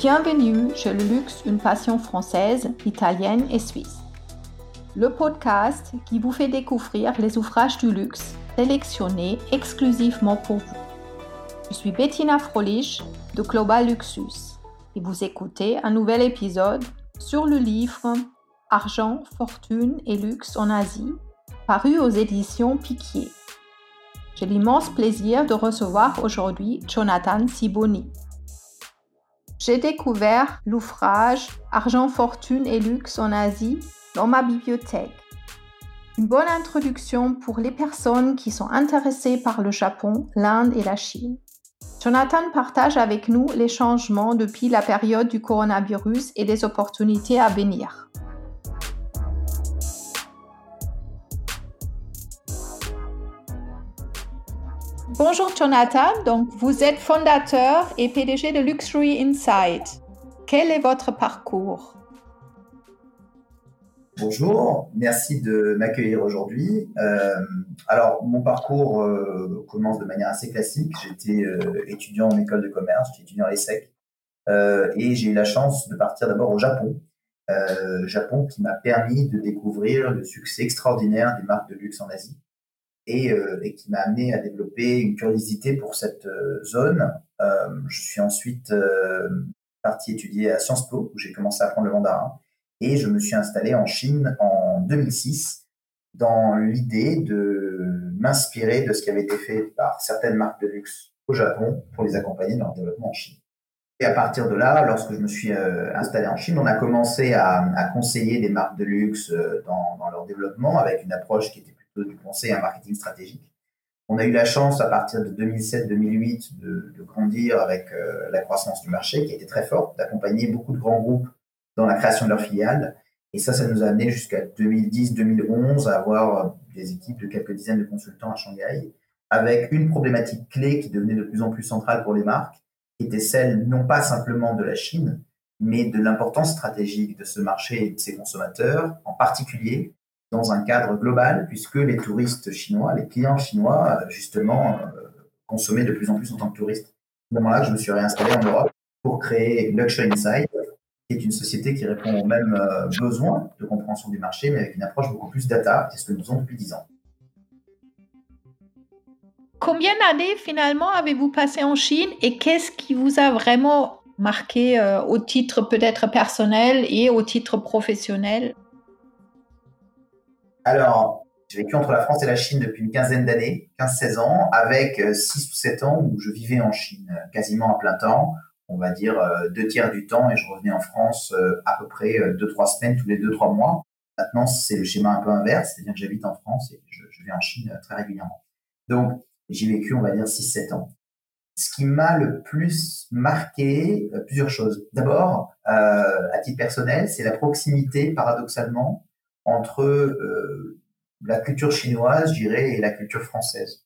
Bienvenue chez Le Luxe, une passion française, italienne et suisse. Le podcast qui vous fait découvrir les ouvrages du luxe sélectionnés exclusivement pour vous. Je suis Bettina Frolich de Global Luxus et vous écoutez un nouvel épisode sur le livre Argent, fortune et luxe en Asie, paru aux éditions Piquier. J'ai l'immense plaisir de recevoir aujourd'hui Jonathan Siboni. J'ai découvert l'ouvrage Argent, fortune et luxe en Asie dans ma bibliothèque. Une bonne introduction pour les personnes qui sont intéressées par le Japon, l'Inde et la Chine. Jonathan partage avec nous les changements depuis la période du coronavirus et les opportunités à venir. Bonjour Jonathan, donc vous êtes fondateur et PDG de Luxury Insight. Quel est votre parcours? Bonjour, merci de m'accueillir aujourd'hui. Euh, alors, mon parcours euh, commence de manière assez classique. J'étais euh, étudiant en école de commerce, j'étais étudiant à l'ESSEC, et j'ai eu la chance de partir d'abord au Japon. Japon qui m'a permis de découvrir le succès extraordinaire des marques de luxe en Asie et, et qui m'a amené à développer une curiosité pour cette zone. je suis ensuite parti étudier à Sciences Po, où j'ai commencé à apprendre le mandarin et je me suis installé en Chine en 2006 dans l'idée de m'inspirer de ce qui avait été fait par certaines marques de luxe au Japon pour les accompagner dans leur développement en Chine. Et à partir de là, lorsque je me suis euh, installé en Chine, on a commencé à, conseiller des marques de luxe euh, dans, dans, leur développement avec une approche qui était plutôt du conseil en marketing stratégique. On a eu la chance à partir de 2007-2008 de, grandir avec euh, la croissance du marché qui était très forte, d'accompagner beaucoup de grands groupes dans la création de leur filiale. Et ça, ça nous a amené jusqu'à 2010-2011 à avoir des équipes de quelques dizaines de consultants à Shanghai, avec une problématique clé qui devenait de plus en plus centrale pour les marques, qui était celle non pas simplement de la Chine, mais de l'importance stratégique de ce marché et de ses consommateurs, en particulier dans un cadre global, puisque les touristes chinois, les clients chinois, justement, euh, consommaient de plus en plus en tant que touristes. À ce moment-là, je me suis réinstallé en Europe pour créer Luxury Insight, est une société qui répond aux mêmes euh, besoins de compréhension du marché, mais avec une approche beaucoup plus data, c'est ce que nous faisons depuis 10 ans. Combien d'années finalement avez-vous passé en Chine et qu'est-ce qui vous a vraiment marqué euh, au titre peut-être personnel et au titre professionnel? Alors, j'ai vécu entre la France et la Chine depuis une quinzaine d'années, 15-16 ans, avec 6 euh, ou 7 ans où je vivais en Chine quasiment à plein temps, on va dire, euh, deux tiers du temps et je revenais en France euh, à peu près euh, deux, trois semaines tous les deux, trois mois. Maintenant, c'est le schéma un peu inverse, c'est-à-dire que j'habite en France et je, vais en Chine très régulièrement. Donc, j'ai vécu, on va dire, 6-7 ans. Ce qui m'a le plus marqué, plusieurs choses. D'abord, à titre personnel, c'est la proximité, paradoxalement, entre la culture chinoise, je dirais, et la culture française.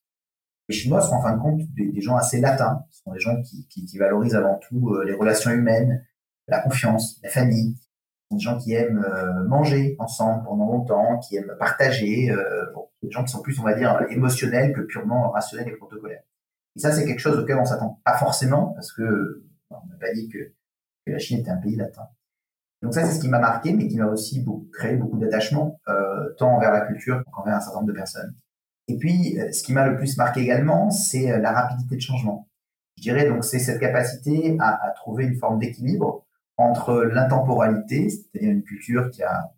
Les Chinois sont en fin de compte des, gens assez latins. Ce sont des gens qui, qui, qui valorisent avant tout euh, les relations humaines, la confiance, la famille. Ce sont des gens qui aiment euh, manger ensemble pendant longtemps, qui aiment partager. Euh, bon, des gens qui sont plus, on va dire, émotionnels que purement rationnels et protocolaires. Et ça, c'est quelque chose auquel on s'attend pas forcément, parce que on n'a pas dit que, la Chine était un pays latin. Donc ça, c'est ce qui m'a marqué, mais qui m'a aussi créé beaucoup d'attachement, euh, tant envers la culture qu'envers un certain nombre de personnes. Et puis, euh, ce qui m'a le plus marqué également, c'est euh, la rapidité de changement. Je dirais donc c'est cette capacité à, à trouver une forme d'équilibre entre l'intemporalité, c'est-à-dire une culture qui a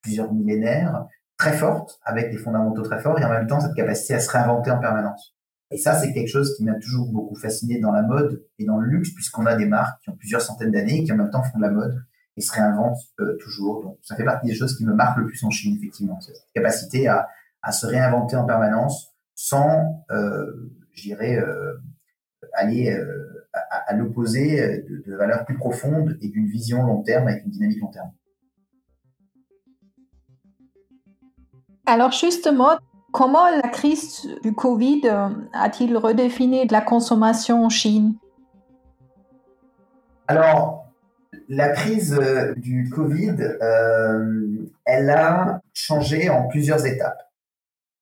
plusieurs millénaires, très forte, avec des fondamentaux très forts, et en même temps cette capacité à se réinventer en permanence. Et ça, c'est quelque chose qui m'a toujours beaucoup fasciné dans la mode et dans le luxe, puisqu'on a des marques qui ont plusieurs centaines d'années et qui en même temps font de la mode et se réinventent euh, toujours. Donc, ça fait partie des choses qui me marquent le plus en Chine, effectivement, cette capacité à à se réinventer en permanence sans, euh, je dirais, euh, aller euh, à, l'opposé de, de, valeurs plus profondes et d'une vision long terme avec une dynamique long terme. Alors justement, comment la crise du Covid a-t-il redéfini la consommation en Chine? Alors, la crise du Covid, elle a changé en plusieurs étapes.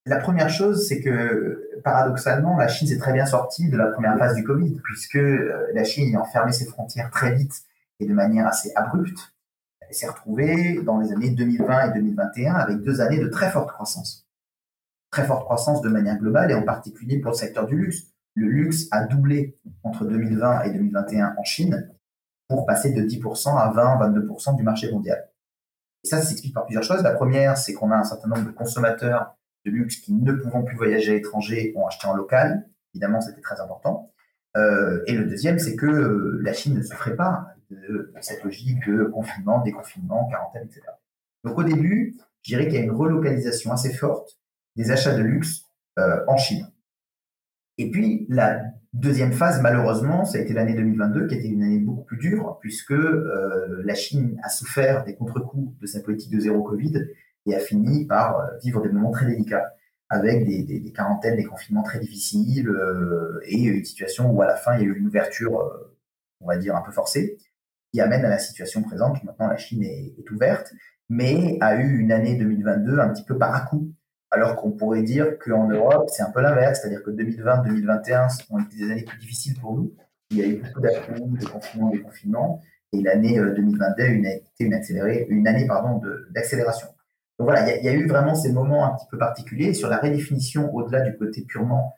La première chose, c'est que paradoxalement, la Chine s'est très bien sortie de la première phase du Covid, puisque euh, la Chine a fermé ses frontières très vite et de manière assez abrupte, elle s'est retrouvée dans les années 2020 et 2021 avec deux années de très forte croissance. Très forte croissance de manière globale et en particulier pour le secteur du luxe. Le luxe a doublé entre 2020 et 2021 en Chine pour passer de 10% à 20-22% du marché mondial. Et ça, ça s'explique par plusieurs choses. La première, c'est qu'on a un certain nombre de consommateurs de luxe qui ne pouvant plus voyager à l'étranger ont acheté en local. Évidemment, c'était très important. Euh, et le deuxième, c'est que euh, la Chine ne se ferait pas de cette logique de confinement, déconfinement, quarantaine, etc. Donc au début, je dirais qu'il y a une relocalisation assez forte des achats de luxe euh, en Chine. Et puis la deuxième phase, malheureusement, ça a été l'année 2022, qui était une année beaucoup plus dure, puisque la Chine a souffert des contre-coups de sa politique de zéro Covid et a fini par vivre des moments très délicats avec des, des, des, quarantaines, des confinements très difficiles euh, et une situation où à la fin il y a eu une ouverture, euh, on va dire un peu forcée, qui amène à la situation présente. Maintenant la Chine est, est ouverte, mais a eu une année 2022 un petit peu par à coup. Alors qu'on pourrait dire qu'en Europe c'est un peu l'inverse, c'est-à-dire que 2020-2021 ont été des années plus difficiles pour nous. Il y a eu beaucoup d'affluents, de confinements, des confinements, et l'année 2022 euh, a été une, une année d'accélération. Donc voilà, il y, a eu vraiment ces moments un petit peu particuliers. sur la redéfinition, au-delà du côté purement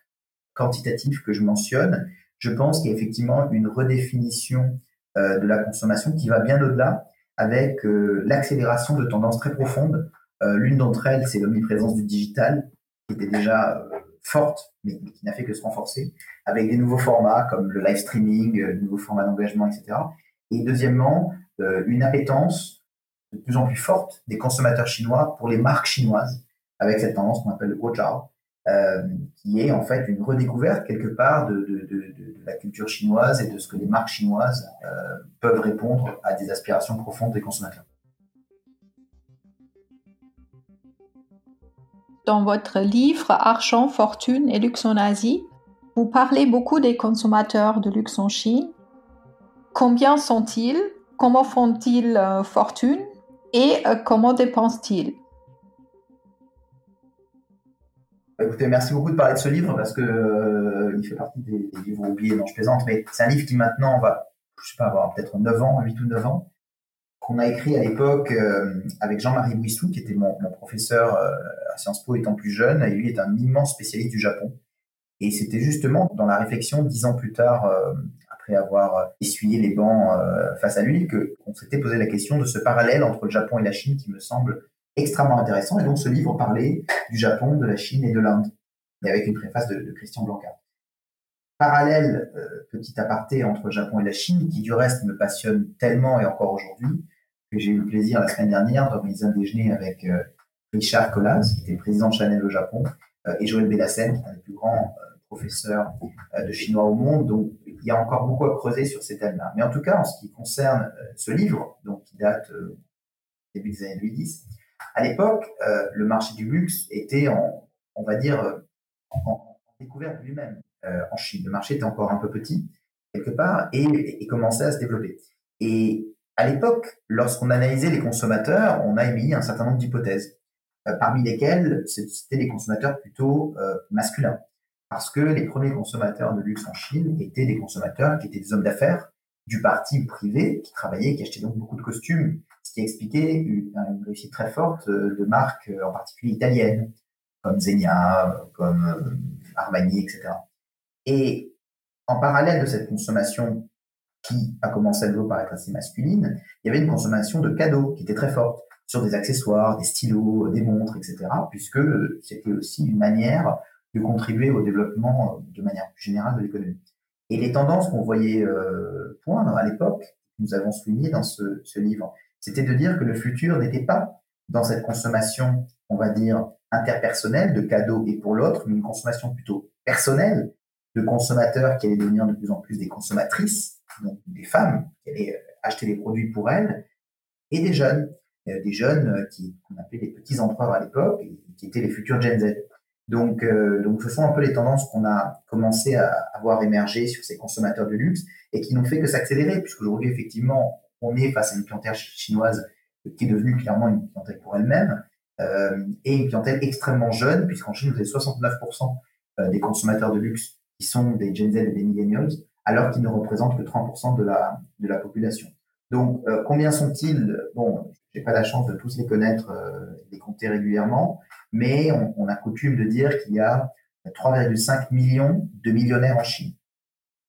quantitatif que je mentionne, je pense qu'il y a effectivement une redéfinition euh, de la consommation qui va bien au-delà avec euh, l'accélération de tendances très profondes. Euh, l'une d'entre elles, c'est l'omniprésence du digital, qui était déjà forte, mais qui n'a fait que se renforcer, avec des nouveaux formats comme le live streaming, de nouveaux formats d'engagement, etc. Et deuxièmement, une appétence de plus en plus forte des consommateurs chinois pour les marques chinoises, avec cette tendance qu'on appelle le Guojiao, euh, qui est en fait une redécouverte quelque part de, la culture chinoise et de ce que les marques chinoises euh, peuvent répondre à des aspirations profondes des consommateurs. Dans votre livre Argent, fortune et luxe en Asie, vous parlez beaucoup des consommateurs de luxe en Chine. Combien sont-ils? Comment font-ils euh, fortune? Et euh, comment dépense-t-il bah, Écoutez, merci beaucoup de parler de ce livre parce que euh, il fait partie des, livres oubliés dont je plaisante, mais c'est un livre qui maintenant va, je sais pas, avoir peut-être 9 ans, 8 ou 9 ans, qu'on a écrit à l'époque euh, avec Jean-Marie Bouissou, qui était mon, professeur à Sciences Po étant plus jeune, et lui est un immense spécialiste du Japon. Et c'était justement dans la réflexion dix ans plus tard avoir euh, essuyé les bancs euh, face à lui, qu'on s'était posé la question de ce parallèle entre le Japon et la Chine qui me semble extrêmement intéressant. Et donc ce livre parlait du Japon, de la Chine et de l'Inde, et avec une préface de, Christian Blanca. Parallèle, euh, petit aparté entre le Japon et la Chine, qui du reste me passionne tellement et encore aujourd'hui, j'ai eu le plaisir la semaine dernière d'organiser un déjeuner avec Richard Collas, qui était président de Chanel au Japon, et Joël Bellassène, qui est un des plus grands professeurs de chinois au monde. Donc il y a encore beaucoup à creuser sur ces thèmes-là. Mais en tout cas, en ce qui concerne euh, ce livre, donc qui date euh, début des années 2010, à l'époque, euh, le marché du luxe était en, on va dire, en, découverte lui-même en Chine. Le marché était encore un peu petit, quelque part, et, et commençait à se développer. Et à l'époque, lorsqu'on analysait les consommateurs, on a émis un certain nombre d'hypothèses, parmi lesquelles c'était des consommateurs plutôt masculins parce que les premiers consommateurs de luxe en Chine étaient des consommateurs qui étaient des hommes d'affaires du parti privé, qui travaillaient, qui achetaient donc beaucoup de costumes, ce qui expliquait une, réussite très forte de marques, en particulier italiennes, comme Zegna, comme euh, Armani, etc. Et en parallèle de cette consommation qui a commencé à nouveau par être assez masculine, il y avait une consommation de cadeaux qui était très forte sur des accessoires, des stylos, des montres, etc., puisque c'était aussi une manière de contribuer au développement euh, de manière plus générale de l'économie. Et les tendances qu'on voyait euh, poindre à l'époque, nous avons souligné dans ce livre, c'était de dire que le futur n'était pas dans cette consommation, on va dire, interpersonnelle de cadeaux et pour l'autre, mais une consommation plutôt personnelle de consommateurs qui allaient devenir de plus en plus des consommatrices, donc des femmes qui allaient euh, acheter des produits pour elles, et des jeunes, des jeunes qui qu'on appelait les petits empereurs à l'époque, qui étaient les futurs Gen Z. Donc, euh, donc, ce sont un peu les tendances qu'on a commencé à, avoir émerger sur ces consommateurs de luxe et qui n'ont fait que s'accélérer, puisqu'aujourd'hui, effectivement, on est face à une clientèle chinoise qui est devenue clairement une clientèle pour elle-même euh, et une clientèle extrêmement jeune, puisqu'en Chine, vous avez 69% euh, des consommateurs de luxe qui sont des Gen Z et des millennials, alors qu'ils ne représentent que 30% de la, population. Donc, combien sont-ils? Bon, j'ai pas la chance de tous les connaître, les compter régulièrement, mais on, a coutume de dire qu'il y a 3,5 millions de millionnaires en Chine.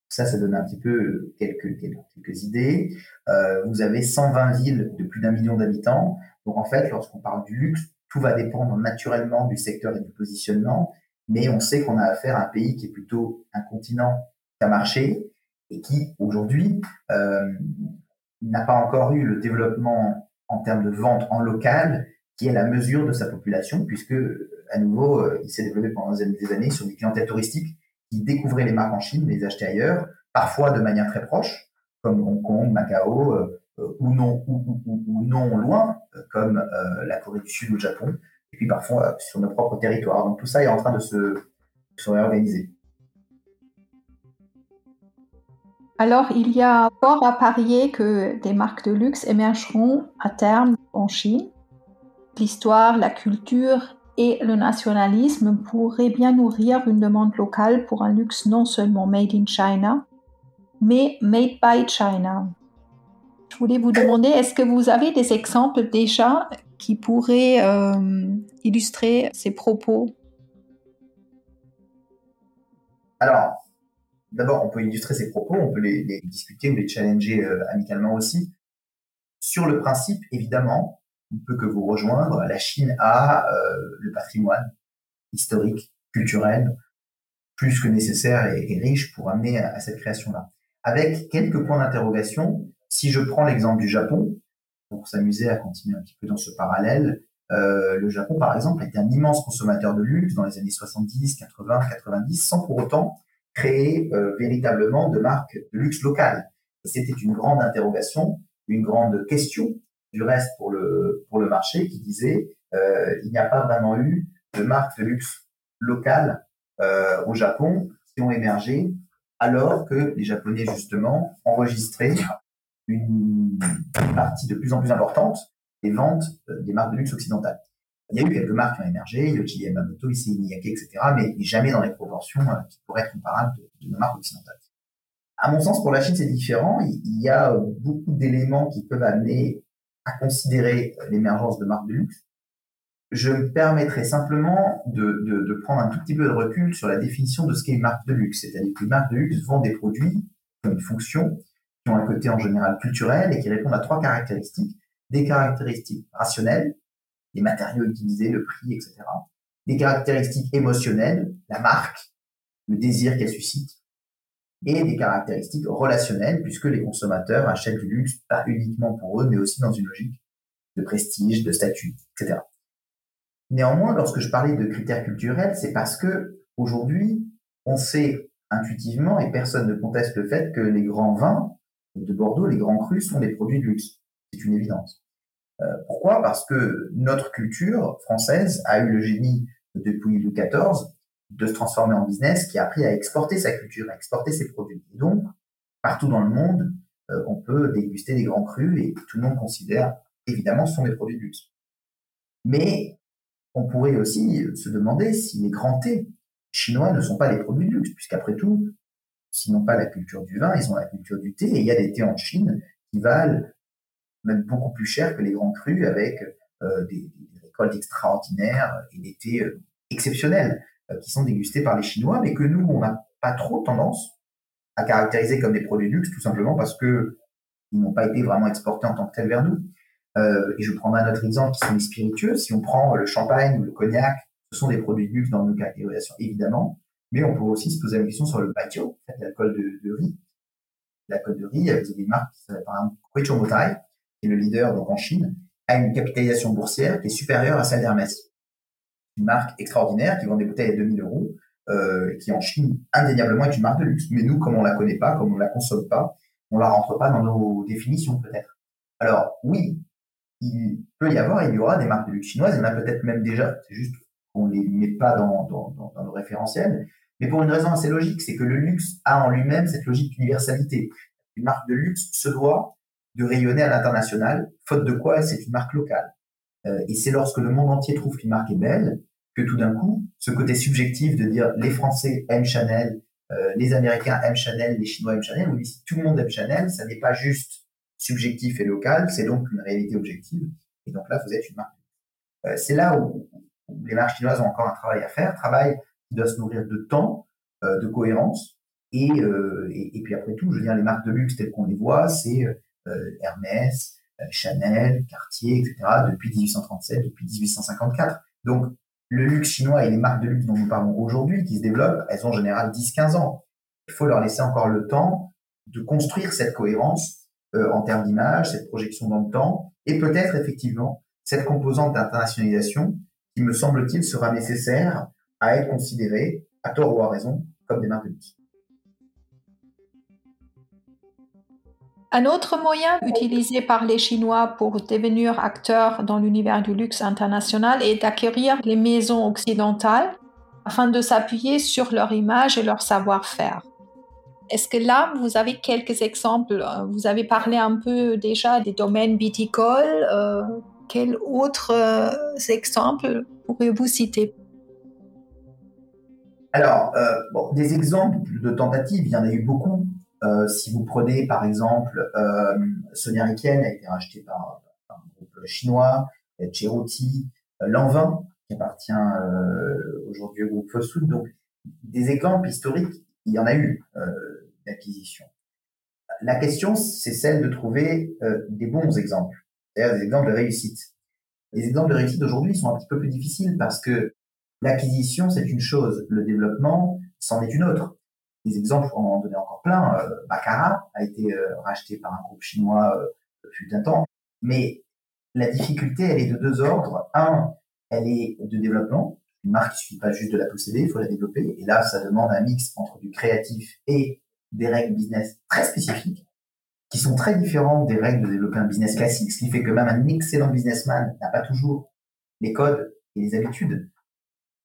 Ça, ça donne un petit peu quelques, quelques idées. Euh, vous avez 120 villes de plus d'un million d'habitants. Donc en fait, lorsqu'on parle du luxe, tout va dépendre naturellement du secteur et du positionnement. Mais on sait qu'on a affaire à un pays qui est plutôt un continent qu'un marché et qui, aujourd'hui, euh, n'a pas encore eu le développement en termes de vente en local qui est la mesure de sa population, puisque, à nouveau, euh, il s'est développé pendant des années sur des clientèles touristiques qui découvraient les marques en Chine, les achetaient ailleurs, parfois de manière très proche, comme Hong Kong, Macao, euh, ou non, ou, non loin, comme la Corée du Sud ou le Japon, et puis parfois sur nos propres territoires. Donc tout ça est en train de se réorganiser. Alors, il y a fort à parier que des marques de luxe émergeront à terme en Chine l'histoire, la culture et le nationalisme pourraient bien nourrir une demande locale pour un luxe non seulement made in China, mais made by China. Je voulais vous demander, est-ce que vous avez des exemples déjà qui pourraient euh, illustrer ces propos? Alors, d'abord, on peut illustrer ces propos, on peut les, discuter ou les challenger euh, amicalement aussi. Sur le principe, évidemment, on peut que vous rejoindre. La Chine a euh, le patrimoine historique, culturel, plus que nécessaire et, riche pour amener à, cette création-là. Avec quelques points d'interrogation, si je prends l'exemple du Japon, pour s'amuser à continuer un petit peu dans ce parallèle, euh, le Japon, par exemple, a été un immense consommateur de luxe dans les années 70, 80, 90, sans pour autant créer euh, véritablement de marques de luxe locales. C'était une grande interrogation, une grande question du reste pour le, pour le marché qui disait euh, il n'y a pas vraiment eu de marques de luxe locales euh, au Japon qui ont émergé alors que les Japonais justement enregistraient une partie de plus en plus importante des ventes des marques de luxe occidentales. Il y a eu quelques marques qui ont émergé, Yoji Yamamoto, Issei Miyake, etc., mais jamais dans les proportions euh, qui pourraient être comparables de, marques occidentales. À mon sens, pour la Chine, c'est différent. Il y a beaucoup d'éléments qui peuvent amener à considérer l'émergence de marques de luxe, je me permettrai simplement de, prendre un tout petit peu de recul sur la définition de ce qu'est une marque de luxe. C'est-à-dire qu'une marque de luxe vend des produits qui ont une fonction, qui ont un côté en général culturel et qui répondent à trois caractéristiques. Des caractéristiques rationnelles, les matériaux utilisés, le prix, etc. Des caractéristiques émotionnelles, la marque, le désir qu'elle suscite, et des caractéristiques relationnelles, puisque les consommateurs achètent du luxe pas uniquement pour eux, mais aussi dans une logique de prestige, de statut, etc. Néanmoins, lorsque je parlais de critères culturels, c'est parce que aujourd'hui, on sait intuitivement, et personne ne conteste le fait que les grands vins de Bordeaux, les grands crus, sont des produits de luxe. C'est une évidence. Euh, pourquoi? Parce que notre culture française a eu le génie depuis Louis XIV de se transformer en business qui a appris à exporter sa culture, à exporter ses produits. Et donc, partout dans le monde, euh, on peut déguster des grands crus et tout le monde considère, évidemment, ce sont des produits de luxe. Mais on pourrait aussi se demander si les grands thés chinois ne sont pas des produits de luxe, puisqu'après tout, s'ils n'ont pas la culture du vin, ils ont la culture du thé, et il y a des thés en Chine qui valent même beaucoup plus cher que les grands crus avec euh, des, des, récoltes extraordinaires et des thés euh, exceptionnels. Euh, qui sont dégustés par les Chinois, mais que nous, on n'a pas trop tendance à caractériser comme des produits luxe, tout simplement parce que ils n'ont pas été vraiment exportés en tant que tels vers nous. Et je prendrai un autre exemple qui sont les spiritueux. Si on prend le champagne ou le cognac, ce sont des produits luxe dans nos catégorisations, évidemment. Mais on peut aussi se poser la question sur le baijiu, l'alcool de, de riz. L'alcool de riz, vous avez une marque qui s'appelle par exemple Motai, le leader donc en Chine, a une capitalisation boursière qui est supérieure à celle d'Hermès une marque extraordinaire qui vend des bouteilles à 2000 euros, euh, qui en Chine indéniablement est une marque de luxe. Mais nous, comme on la connaît pas, comme on la consomme pas, on la rentre pas dans nos définitions peut-être. Alors oui, il peut y avoir, il y aura des marques de luxe chinoises, il y en a peut-être même déjà, c'est juste qu'on les met pas dans, dans, nos référentiels, mais pour une raison assez logique, c'est que le luxe a en lui-même cette logique d'universalité. Une marque de luxe se doit de rayonner à l'international, faute de quoi c'est une marque locale. Euh, et c'est lorsque le monde entier trouve qu'une marque est belle que tout d'un coup, ce côté subjectif de dire les Français aiment Chanel, euh, les Américains aiment Chanel, les Chinois aiment Chanel, oui, si tout le monde aime Chanel, ça n'est pas juste subjectif et local, c'est donc une réalité objective. Et donc là, vous êtes une marque. Euh, c'est là où, les marques chinoises ont encore un travail à faire, travail qui doit se nourrir de temps, euh, de cohérence. Et, euh, et, et, puis après tout, je veux dire, les marques de luxe telles qu'on les voit, c'est euh, Hermès, Chanel, Cartier, etc., depuis 1837, depuis 1854. Donc, le luxe chinois et les marques de luxe dont nous parlons aujourd'hui, qui se développent, elles ont en général 10-15 ans. Il faut leur laisser encore le temps de construire cette cohérence euh, en termes d'image, cette projection dans le temps, et peut-être effectivement cette composante d'internationalisation qui, me semble-t-il, sera nécessaire à être considérée, à tort ou à raison, comme des marques de luxe. Un autre moyen utilisé par les Chinois pour devenir acteurs dans l'univers du luxe international est d'acquérir les maisons occidentales afin de s'appuyer sur leur image et leur savoir-faire. Est-ce que là, vous avez quelques exemples? Vous avez parlé un peu déjà des domaines viticoles. Euh, quels autres euh, exemples pourriez-vous citer? Alors, euh, des exemples de tentatives, il y en a eu beaucoup. Si vous prenez par exemple Sonia Riken a été racheté par, un groupe chinois, Cheroti, Lanvin qui appartient aujourd'hui au groupe Food. Donc, des exemples historiques, il y en a eu d'acquisition. La question, c'est celle de trouver euh, des bons exemples, c'est-à-dire des exemples de réussite. Les exemples de réussite aujourd'hui sont un petit peu plus difficiles parce que l'acquisition, c'est une chose, le développement, c'en est une autre. Les exemples, on en donner encore plein. Euh, Baccarat a été euh, racheté par un groupe chinois depuis un temps. Mais la difficulté, elle est de deux ordres. Un, elle est de développement. Une marque, il suffit pas juste de la posséder, il faut la développer. Et là, ça demande un mix entre du créatif et des règles business très spécifiques qui sont très différentes des règles de développer un business classique, ce qui fait que même un excellent businessman n'a pas toujours les codes et les habitudes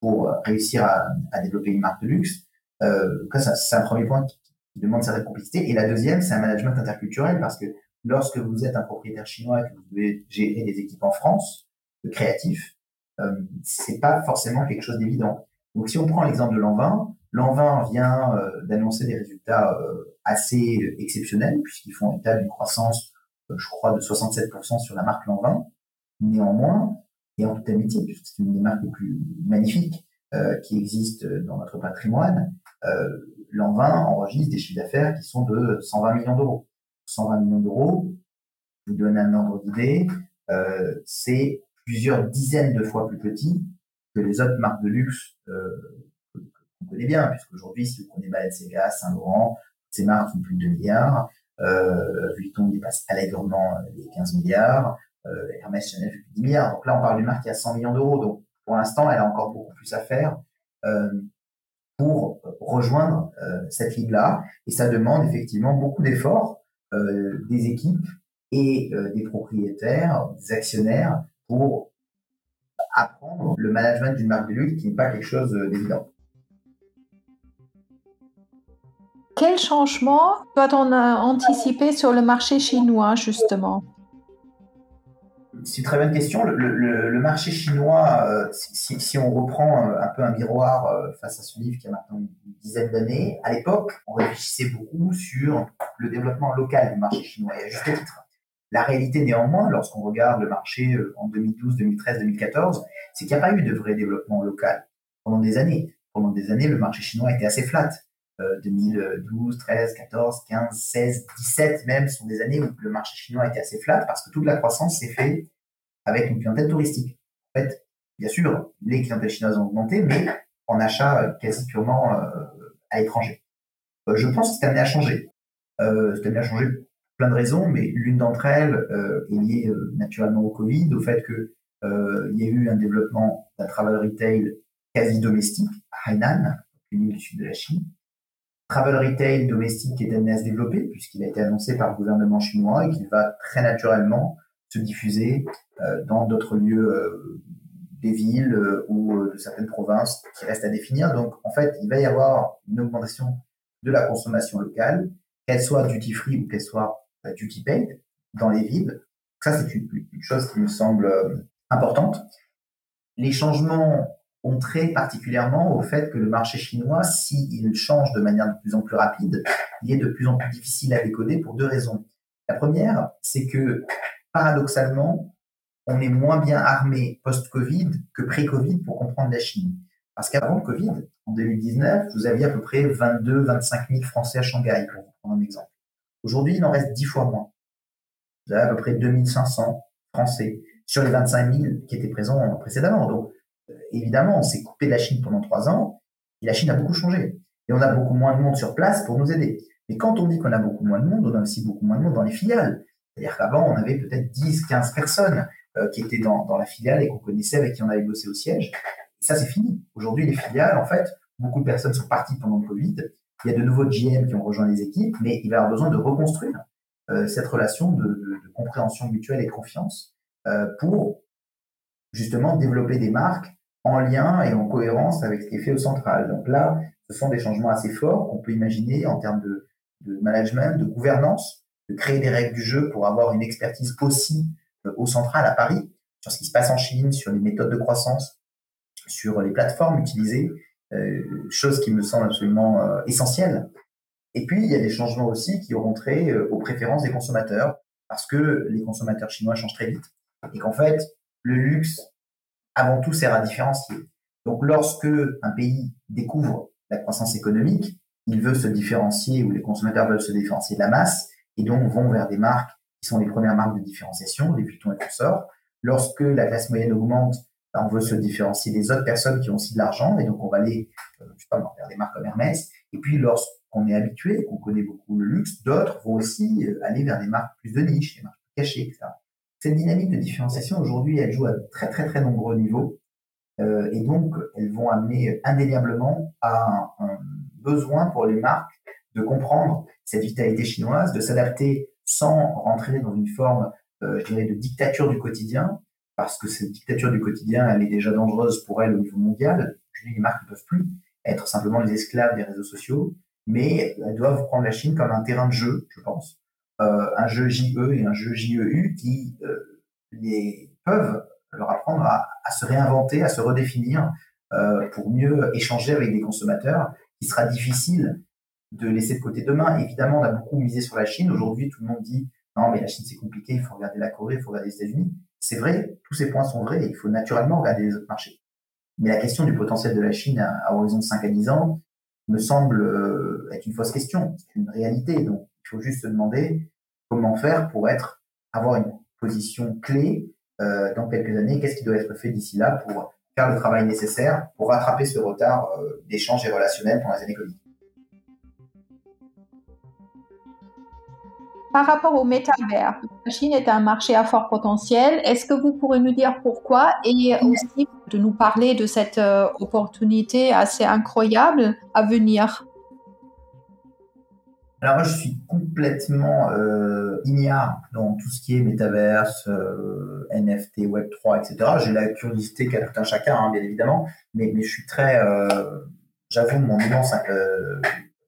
pour euh, réussir à développer une marque de luxe. Euh, c'est un premier point qui, demande certaine complexité. Et la deuxième, c'est un management interculturel parce que lorsque vous êtes un propriétaire chinois et que vous devez gérer des équipes en France, de créatifs, euh, c'est pas forcément quelque chose d'évident. Donc si on prend l'exemple de Lanvin, L'Envin vient euh, d'annoncer des résultats euh, assez exceptionnels puisqu'ils font état d'une croissance, euh, je crois, de 67% sur la marque Lanvin. Néanmoins, et en toute amitié, puisque c'est une des marques les plus magnifiques qui existent dans notre patrimoine, Lanvin enregistre des chiffres d'affaires qui sont de 120 millions d'euros. 120 millions d'euros, je vous donne un ordre d'idée, c'est plusieurs dizaines de fois plus petit que les autres marques de luxe on connaît bien, puisqu'aujourd'hui, si vous prenez Balenciaga, Saint-Laurent, ces marques font plus de 2 milliards, euh, Vuitton dépasse allègrement les 15 milliards, euh, Hermès Chanel fait plus de 10 milliards. Donc là, on parle d'une marque qui a 100 millions d'euros. Pour l'instant, elle a encore beaucoup plus à faire euh, pour rejoindre euh, cette ligue-là. Et ça demande effectivement beaucoup d'efforts euh, des équipes et euh, des propriétaires, des actionnaires pour apprendre le management d'une marque de luxe qui n'est pas quelque chose d'évident. Quel changement doit-on anticiper sur le marché chinois, justement? C'est une très bonne question. Le, marché chinois, euh, si, on reprend euh, un peu un miroir euh, face à ce livre qui a maintenant une dizaine d'années, à l'époque, on réfléchissait beaucoup sur le développement local du marché chinois, et à juste titre. La réalité, néanmoins, lorsqu'on regarde le marché en 2012, 2013, 2014, c'est qu'il n'y a pas eu de vrai développement local pendant des années. Pendant des années, le marché chinois était assez flat. 2012, 13, 14, 15, 16, 17 même sont des années où le marché chinois était assez flat parce que toute la croissance s'est faite avec une clientèle touristique. En fait, bien sûr, les clientèles chinoises ont augmenté, mais en achat euh, quasi purement euh, à l'étranger. Euh, je pense que c'est amené à changer. C'est amené à changer pour plein de raisons, mais l'une d'entre elles est liée naturellement au Covid, au fait que il y a eu un développement d'un travel retail quasi domestique à Hainan, au du sud de la Chine, travel retail domestique est amené à se développer puisqu'il a été annoncé par le gouvernement chinois et qu'il va très naturellement se diffuser euh, dans d'autres lieux euh, des villes euh, ou de certaines provinces qui restent à définir. Donc, en fait, il va y avoir une augmentation de la consommation locale, qu'elle soit duty free ou qu'elle soit duty paid dans les villes. Ça, c'est une, une, chose qui me semble importante. Les changements ont trait particulièrement au fait que le marché chinois, s'il change de manière de plus en plus rapide, il est de plus en plus difficile à décoder pour deux raisons. La première, c'est que paradoxalement, on est moins bien armé post-Covid que pré-Covid pour comprendre la Chine. Parce qu'avant le Covid, en 2019, vous aviez à peu près 22, 25 000 Français à Shanghai, pour prendre un exemple. Aujourd'hui, il en reste 10 fois moins. Vous avez à peu près 2500 Français sur les 25 000 qui étaient présents précédemment. Donc, évidemment, on s'est coupé de la Chine pendant trois ans et la Chine a beaucoup changé. Et on a beaucoup moins de monde sur place pour nous aider. Mais quand on dit qu'on a beaucoup moins de monde, on a aussi beaucoup moins de monde dans les filiales. C'est-à-dire qu'avant, on avait peut-être 10, 15 personnes euh, qui étaient dans, dans la filiale et qu'on connaissait, avec qui on avait bossé au siège. Et ça, c'est fini. Aujourd'hui, les filiales, en fait, beaucoup de personnes sont parties pendant le Covid. Il y a de nouveaux GM qui ont rejoint les équipes, mais il va avoir besoin de reconstruire euh, cette relation de, de, de, compréhension mutuelle et de confiance euh, pour justement développer des marques en lien et en cohérence avec ce qui est fait au central. Donc là, ce sont des changements assez forts qu'on peut imaginer en termes de, de, management, de gouvernance, de créer des règles du jeu pour avoir une expertise aussi euh, au central à Paris sur ce qui se passe en Chine, sur les méthodes de croissance, sur les plateformes utilisées, euh, chose qui me semble absolument euh, essentielle. Et puis, il y a des changements aussi qui auront trait euh, aux préférences des consommateurs, parce que les consommateurs chinois changent très vite, et qu'en fait, le luxe, avant tout, sert à différencier. Donc, lorsque un pays découvre la croissance économique, il veut se différencier, ou les consommateurs veulent se différencier de la masse, et donc vont vers des marques qui sont les premières marques de différenciation, les Vuitton et consorts. Lorsque la classe moyenne augmente, ben, on veut se différencier des autres personnes qui ont aussi de l'argent, et donc on va aller, euh, vers des marques comme Hermès. Et puis lorsqu'on est habitué, qu'on connaît beaucoup le luxe, d'autres vont aussi euh, aller vers des marques plus de niche, des marques cachées, etc. Cette dynamique de différenciation, aujourd'hui, elle joue à très très très nombreux niveaux. Euh, et donc, elles vont amener indéniablement à un, besoin pour les marques de comprendre cette vitalité chinoise, de s'adapter sans rentrer dans une forme, euh, je dirais, de dictature du quotidien, parce que cette dictature du quotidien, elle est déjà dangereuse pour elles au niveau mondial. les marques ne peuvent plus être simplement les esclaves des réseaux sociaux, mais elles doivent prendre la Chine comme un terrain de jeu, je pense, euh, un jeu JE et un jeu JEU qui euh, les peuvent leur apprendre à, se réinventer, à se redéfinir pour mieux échanger avec des consommateurs, qui sera difficile de laisser de côté demain. Évidemment, on a beaucoup misé sur la Chine. Aujourd'hui, tout le monde dit non, mais la Chine c'est compliqué, il faut regarder la Corée, il faut regarder les États-Unis. C'est vrai, tous ces points sont vrais, il faut naturellement regarder les autres marchés. Mais la question du potentiel de la Chine à, horizon de 5 à 10 ans me semble euh, être une fausse question, c'est une réalité. Donc, il faut juste se demander comment faire pour être, avoir une position clé euh, dans quelques années, qu'est-ce qui doit être fait d'ici là pour faire le travail nécessaire pour rattraper ce retard euh, d'échange et relationnel pendant les années Covid? Par rapport au métavers, la Chine est un marché à fort potentiel. Est-ce que vous pourrez nous dire pourquoi et aussi de nous parler de cette euh, opportunité assez incroyable à venir? Alors moi, je suis complètement euh, ignare dans tout ce qui est métaverse, euh, NFT, Web3, etc. J'ai la curiosité qu'a tout un chacun, hein, bien évidemment, mais, je suis très, euh, j'avoue mon immense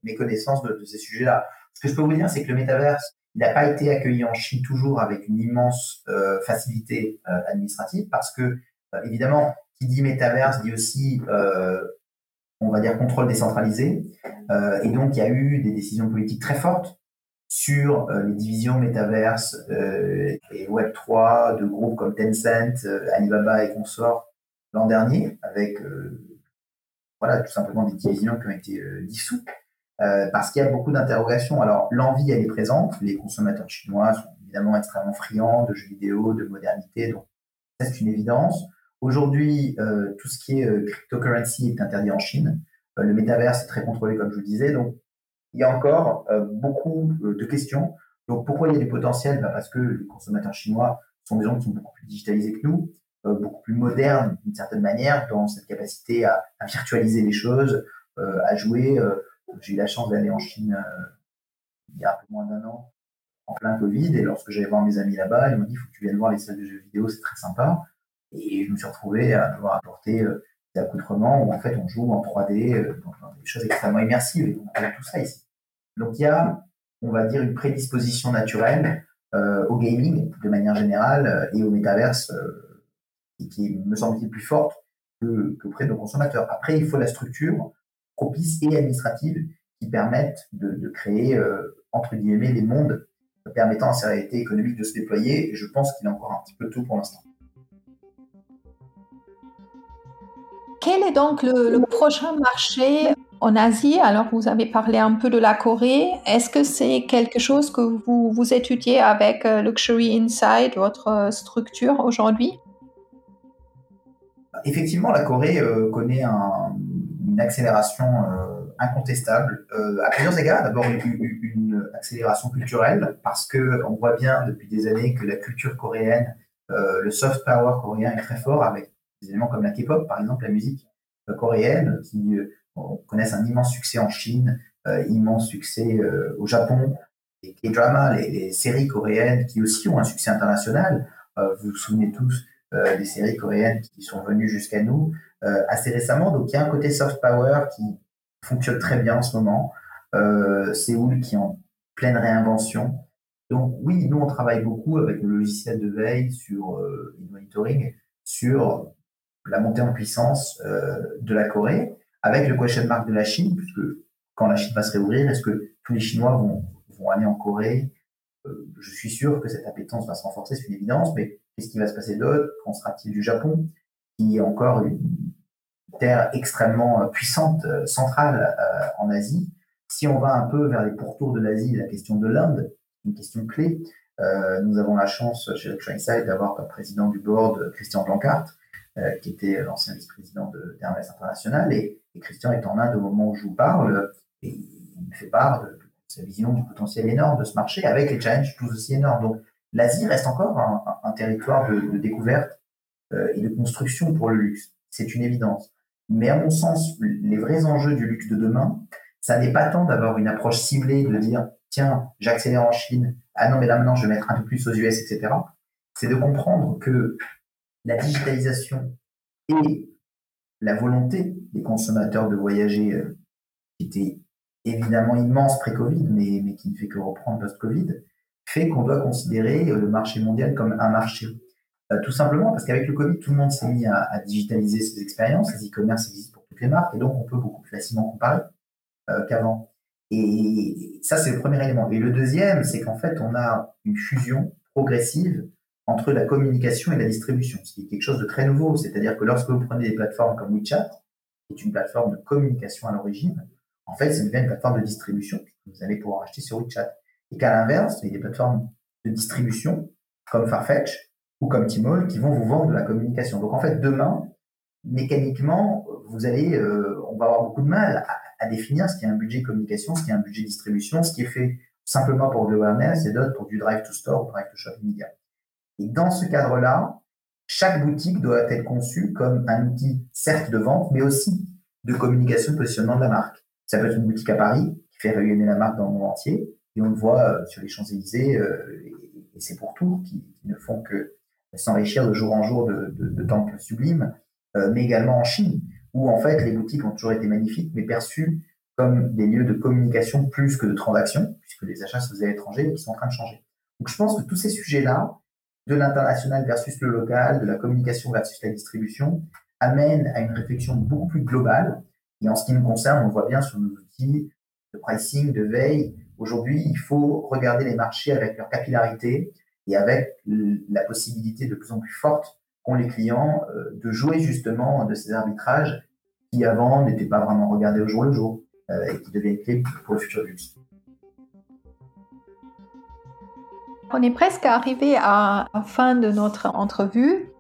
méconnaissance de, de ces sujets-là. Ce que je peux vous dire, c'est que le métaverse, il n'a pas été accueilli en Chine toujours avec une immense euh, facilité euh, administrative parce que, euh, évidemment, qui dit métaverse dit aussi, on va dire, contrôle décentralisé. et donc, il y a eu des décisions politiques très fortes sur les divisions métaverse et Web3 de groupes comme Tencent, Alibaba et consorts l'an dernier, avec voilà, tout simplement des divisions qui ont été dissoutes. Euh, parce qu'il y a beaucoup d'interrogations. Alors, l'envie, elle est présente. Les consommateurs chinois sont évidemment extrêmement friands de jeux vidéo, de modernité, donc c'est une évidence. Aujourd'hui, euh, tout ce qui est euh, cryptocurrency est interdit en Chine. Euh, le métaverse est très contrôlé, comme je vous le disais. Donc, il y a encore euh, beaucoup de questions. Donc, pourquoi il y a du potentiel? Bah Parce que les consommateurs chinois sont des gens qui sont beaucoup plus digitalisés que nous, beaucoup plus modernes d'une certaine manière, dans cette capacité à, à virtualiser les choses, à jouer j'ai eu la chance d'aller en Chine euh, il y a un peu moins d'un an, en plein Covid, et lorsque j'allais voir mes amis là-bas, ils m'ont dit il faut que tu viennes voir les salles de jeux vidéo, c'est très sympa. Et je me suis retrouvé à devoir apporter euh, des accoutrements où en fait on joue en 3D, euh, dans des choses extrêmement immersives, et donc on a tout ça ici. Donc il y a, on va dire, une prédisposition naturelle au gaming de manière générale et au métaverse qui, me semble-t-il plus forte que, de nos consommateurs. Après, il faut la structure propices et administratives qui permettent de, de créer, euh, entre guillemets, les mondes permettant à sa réalité économique de se déployer. Et je pense qu'il est encore un petit peu tôt pour l'instant. Quel est donc le, prochain marché en Asie? Alors, vous avez parlé un peu de la Corée. Est-ce que c'est quelque chose que vous, vous étudiez avec euh, Luxury Inside, votre euh, structure aujourd'hui? Effectivement, la Corée euh, connaît une accélération incontestable à plusieurs égards. D'abord, une, accélération culturelle parce que on voit bien depuis des années que la culture coréenne, le soft power coréen est très fort avec des éléments comme la K-pop, par exemple, la musique euh, coréenne, qui euh, connaissent un immense succès en Chine, euh, immense succès au Japon, les K-dramas, les, séries coréennes qui aussi ont un succès international. vous vous souvenez tous des séries coréennes qui sont venues jusqu'à nous assez récemment. Donc il y a un côté soft power qui fonctionne très bien en ce moment. Séoul qui est en pleine réinvention. Donc oui, nous on travaille beaucoup avec le logiciel de veille sur le monitoring sur la montée en puissance euh, de la Corée, avec le question mark de la Chine, puisque quand la Chine va se réouvrir, est-ce que tous les Chinois vont, vont aller en Corée? Euh, Je suis sûr que cette appétence va se renforcer, c'est une évidence, mais qu'est-ce qui va se passer d'autre? Qu'en sera-t-il du Japon, qui est encore une terre extrêmement euh, puissante, centrale en Asie Si on va un peu vers les pourtours de l'Asie, la question de l'Inde, une question clé. nous avons la chance chez Inside d'avoir comme président du board Christian Blancart, euh, qui était l'ancien vice-président d'Hermès International. Et, Christian est en Inde au moment où je vous parle, et il me fait part de, sa vision du potentiel énorme de ce marché, avec les challenges tous aussi énormes. Donc l'Asie reste encore un, territoire de, découverte euh, et de construction pour le luxe. C'est une évidence. Mais à mon sens, les vrais enjeux du luxe de demain, ça n'est pas tant d'avoir une approche ciblée, de dire, tiens, j'accélère en Chine, ah non, mais là maintenant, je vais mettre un peu plus aux US, etc. C'est de comprendre que la digitalisation et la volonté des consommateurs de voyager, euh, qui était évidemment immense pré-Covid, mais, mais qui ne fait que reprendre post-Covid, fait qu'on doit considérer euh, le marché mondial comme un marché. Euh, tout simplement parce qu'avec le Covid, tout le monde s'est mis à, digitaliser ses expériences. Les e-commerce existent pour toutes les marques et donc on peut beaucoup plus facilement comparer qu'avant. Et ça, c'est le premier élément. Et le deuxième, c'est qu'en fait, on a une fusion progressive entre la communication et la distribution, ce qui est quelque chose de très nouveau. C'est-à-dire que lorsque vous prenez des plateformes comme WeChat, qui est une plateforme de communication à l'origine, en fait, c'est une plateforme de distribution que vous allez pouvoir acheter sur WeChat. Et qu'à l'inverse, il y a des plateformes de distribution comme Farfetch ou comme Tmall qui vont vous vendre de la communication. Donc en fait, demain, mécaniquement, vous allez, euh, on va avoir beaucoup de mal à, définir ce qui est un budget communication, ce qui est un budget distribution, ce qui est fait simplement pour le awareness et d'autres pour du drive to store ou drive to shopping media. Et dans ce cadre-là, chaque boutique doit être conçue comme un outil, certes de vente, mais aussi de communication de positionnement de la marque. Ça peut être une boutique à Paris qui fait rayonner la marque dans le monde entier, et on le voit euh, sur les Champs-Élysées, euh, et, c'est pour tout, qui, ne font que s'enrichir de jour en jour de, de, temples sublimes, euh, mais également en Chine, où en fait les boutiques ont toujours été magnifiques, mais perçues comme des lieux de communication plus que de transaction, puisque les achats se faisaient à l'étranger et qui sont en train de changer. Donc je pense que tous ces sujets-là, de l'international versus le local, de la communication versus la distribution, amène à une réflexion beaucoup plus globale. Et en ce qui nous concerne, on le voit bien sur nos outils de pricing, de veille. Aujourd'hui, il faut regarder les marchés avec leur capillarité et avec la possibilité de plus en plus forte qu'ont les clients euh, de jouer justement de ces arbitrages qui avant n'étaient pas vraiment regardés au jour le jour euh, et qui deviennent clés pour le futur luxe. On est presque arrivé à la fin de notre entrevue.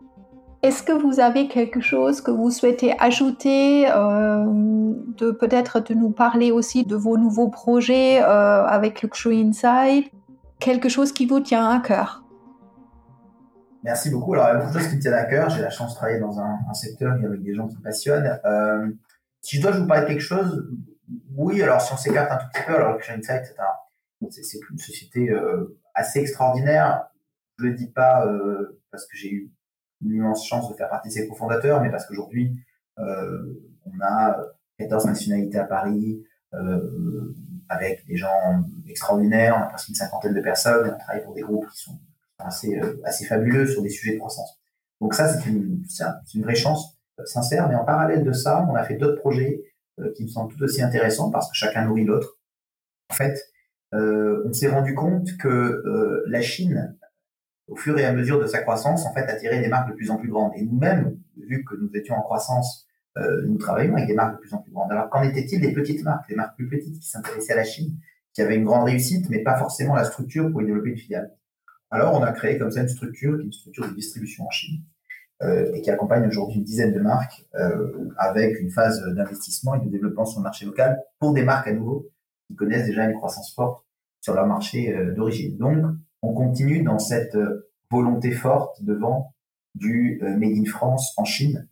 Est-ce que vous avez quelque chose que vous souhaitez ajouter, euh, peut-être de nous parler aussi de vos nouveaux projets euh, avec Luxury Inside, quelque chose qui vous tient à cœur Merci beaucoup. Alors, il y a beaucoup de choses qui me tiennent à cœur. J'ai la chance de travailler dans un, secteur avec des gens qui me passionnent. Euh, si je dois vous parler de quelque chose, oui, alors si on s'écarte un tout petit peu, alors Luxury Inside, c'est une société assez extraordinaire. Je le dis pas euh, parce que j'ai eu une immense chance de faire partie de ses cofondateurs, mais parce qu'aujourd'hui, euh, on a 14 nationalités à Paris, euh, avec des gens extraordinaires, on a presque une cinquantaine de personnes, on travaille pour des groupes qui sont assez, euh, fabuleux sur des sujets de croissance. Donc ça, c'est une, vraie chance euh, sincère, mais en parallèle de ça, on a fait d'autres projets euh, qui me semblent tout aussi intéressants parce que chacun nourrit l'autre. En fait, on s'est rendu compte que la Chine, au fur et à mesure de sa croissance, en fait, attirait des marques de plus en plus grandes. Et nous-mêmes, vu que nous étions en croissance, nous travaillons avec des marques de plus en plus grandes. Alors, qu'en était-il des petites marques, des marques plus petites qui s'intéressaient à la Chine, qui avaient une grande réussite, mais pas forcément la structure pour y développer une filiale? Alors, on a créé comme ça une structure qui est une structure de distribution en Chine, euh, et qui accompagne aujourd'hui une dizaine de marques euh, avec une phase d'investissement et de développement sur le marché local pour des marques à nouveau qui connaissent déjà une croissance forte sur leur marché euh, d'origine. Donc, on continue dans cette volonté forte de vente du Made in France en Chine,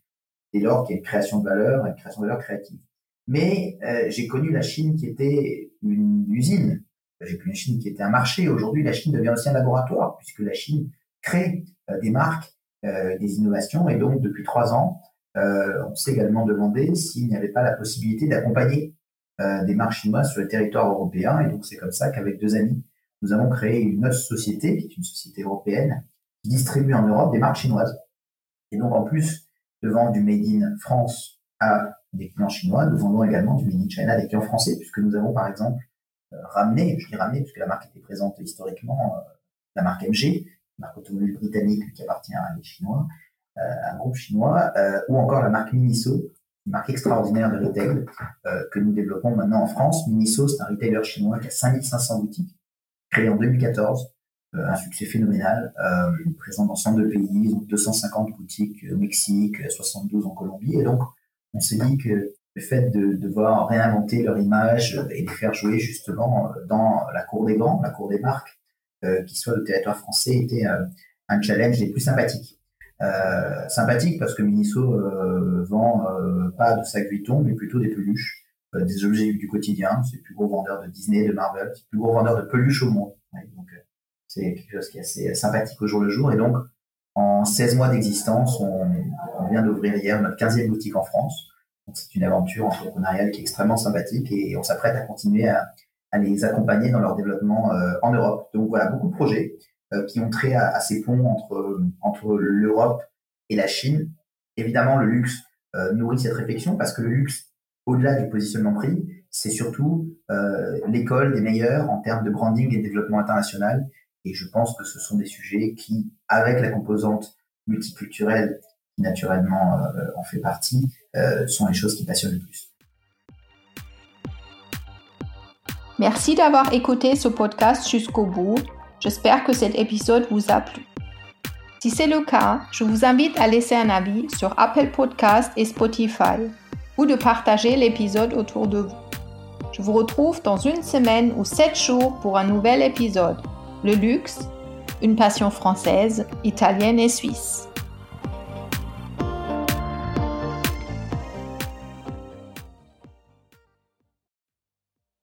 dès lors qu'il y a une création de valeur, une création de valeur créative. Mais j'ai connu la Chine qui était une usine. J'ai connu la Chine qui était un marché. Aujourd'hui, la Chine devient aussi un laboratoire, puisque la Chine crée des marques euh, des innovations. Et donc, depuis trois ans, euh, on s'est également demandé s'il n'y avait pas la possibilité d'accompagner euh, des marques chinoises sur le territoire européen. Et donc, c'est comme ça qu'avec deux amis, nous avons créé une autre société, qui est une société européenne, qui distribue en Europe des marques chinoises. Et donc, en plus de du Made in France à des clients chinois, nous vendons également du Made in China à des clients français, puisque nous avons, par exemple, ramené, je dis ramené, puisque la marque était présente historiquement, la marque MG, marque automobile britannique qui appartient à un chinois, euh, un groupe chinois, euh, ou encore la marque Miniso, une marque extraordinaire de retail euh, que nous développons maintenant en France. Miniso, c'est un retailer chinois qui a 5500 boutiques, créé en 2014, un succès phénoménal, présent dans 102 pays, donc 250 boutiques au Mexique, 72 en Colombie. Et donc, on s'est dit que le fait de devoir réinventer leur image et les faire jouer justement dans la cour des grands, la cour des marques, euh, qui soit le territoire français était euh, un challenge des plus sympathiques. Euh, sympathique parce que Miniso vend pas de sacs Vuitton, mais plutôt des peluches, des objets du quotidien. C'est le plus gros vendeur de Disney, de Marvel, c'est le plus gros vendeur de peluches au monde. C'est quelque chose qui est assez sympathique au jour le jour. Et donc, en 16 mois d'existence, on, vient d'ouvrir hier notre 15e boutique en France. C'est une aventure entrepreneuriale qui est extrêmement sympathique et on s'apprête à continuer à, les accompagner dans leur développement euh, en Europe. Donc voilà, beaucoup de projets euh, qui ont trait à, ces ponts entre, entre l'Europe et la Chine. Évidemment, le luxe euh, nourrit cette réflexion parce que le luxe, au-delà du positionnement prix, c'est surtout l'école des meilleurs en termes de branding et de développement international. Et je pense que ce sont des sujets qui, avec la composante multiculturelle qui naturellement en fait partie, sont les choses qui passionnent le plus. Merci d'avoir écouté ce podcast jusqu'au bout. J'espère que cet épisode vous a plu. Si c'est le cas, je vous invite à laisser un avis sur Apple Podcast et Spotify ou de partager l'épisode autour de vous. Je vous retrouve dans une semaine ou sept jours pour un nouvel épisode. Le luxe, une passion française, italienne et suisse.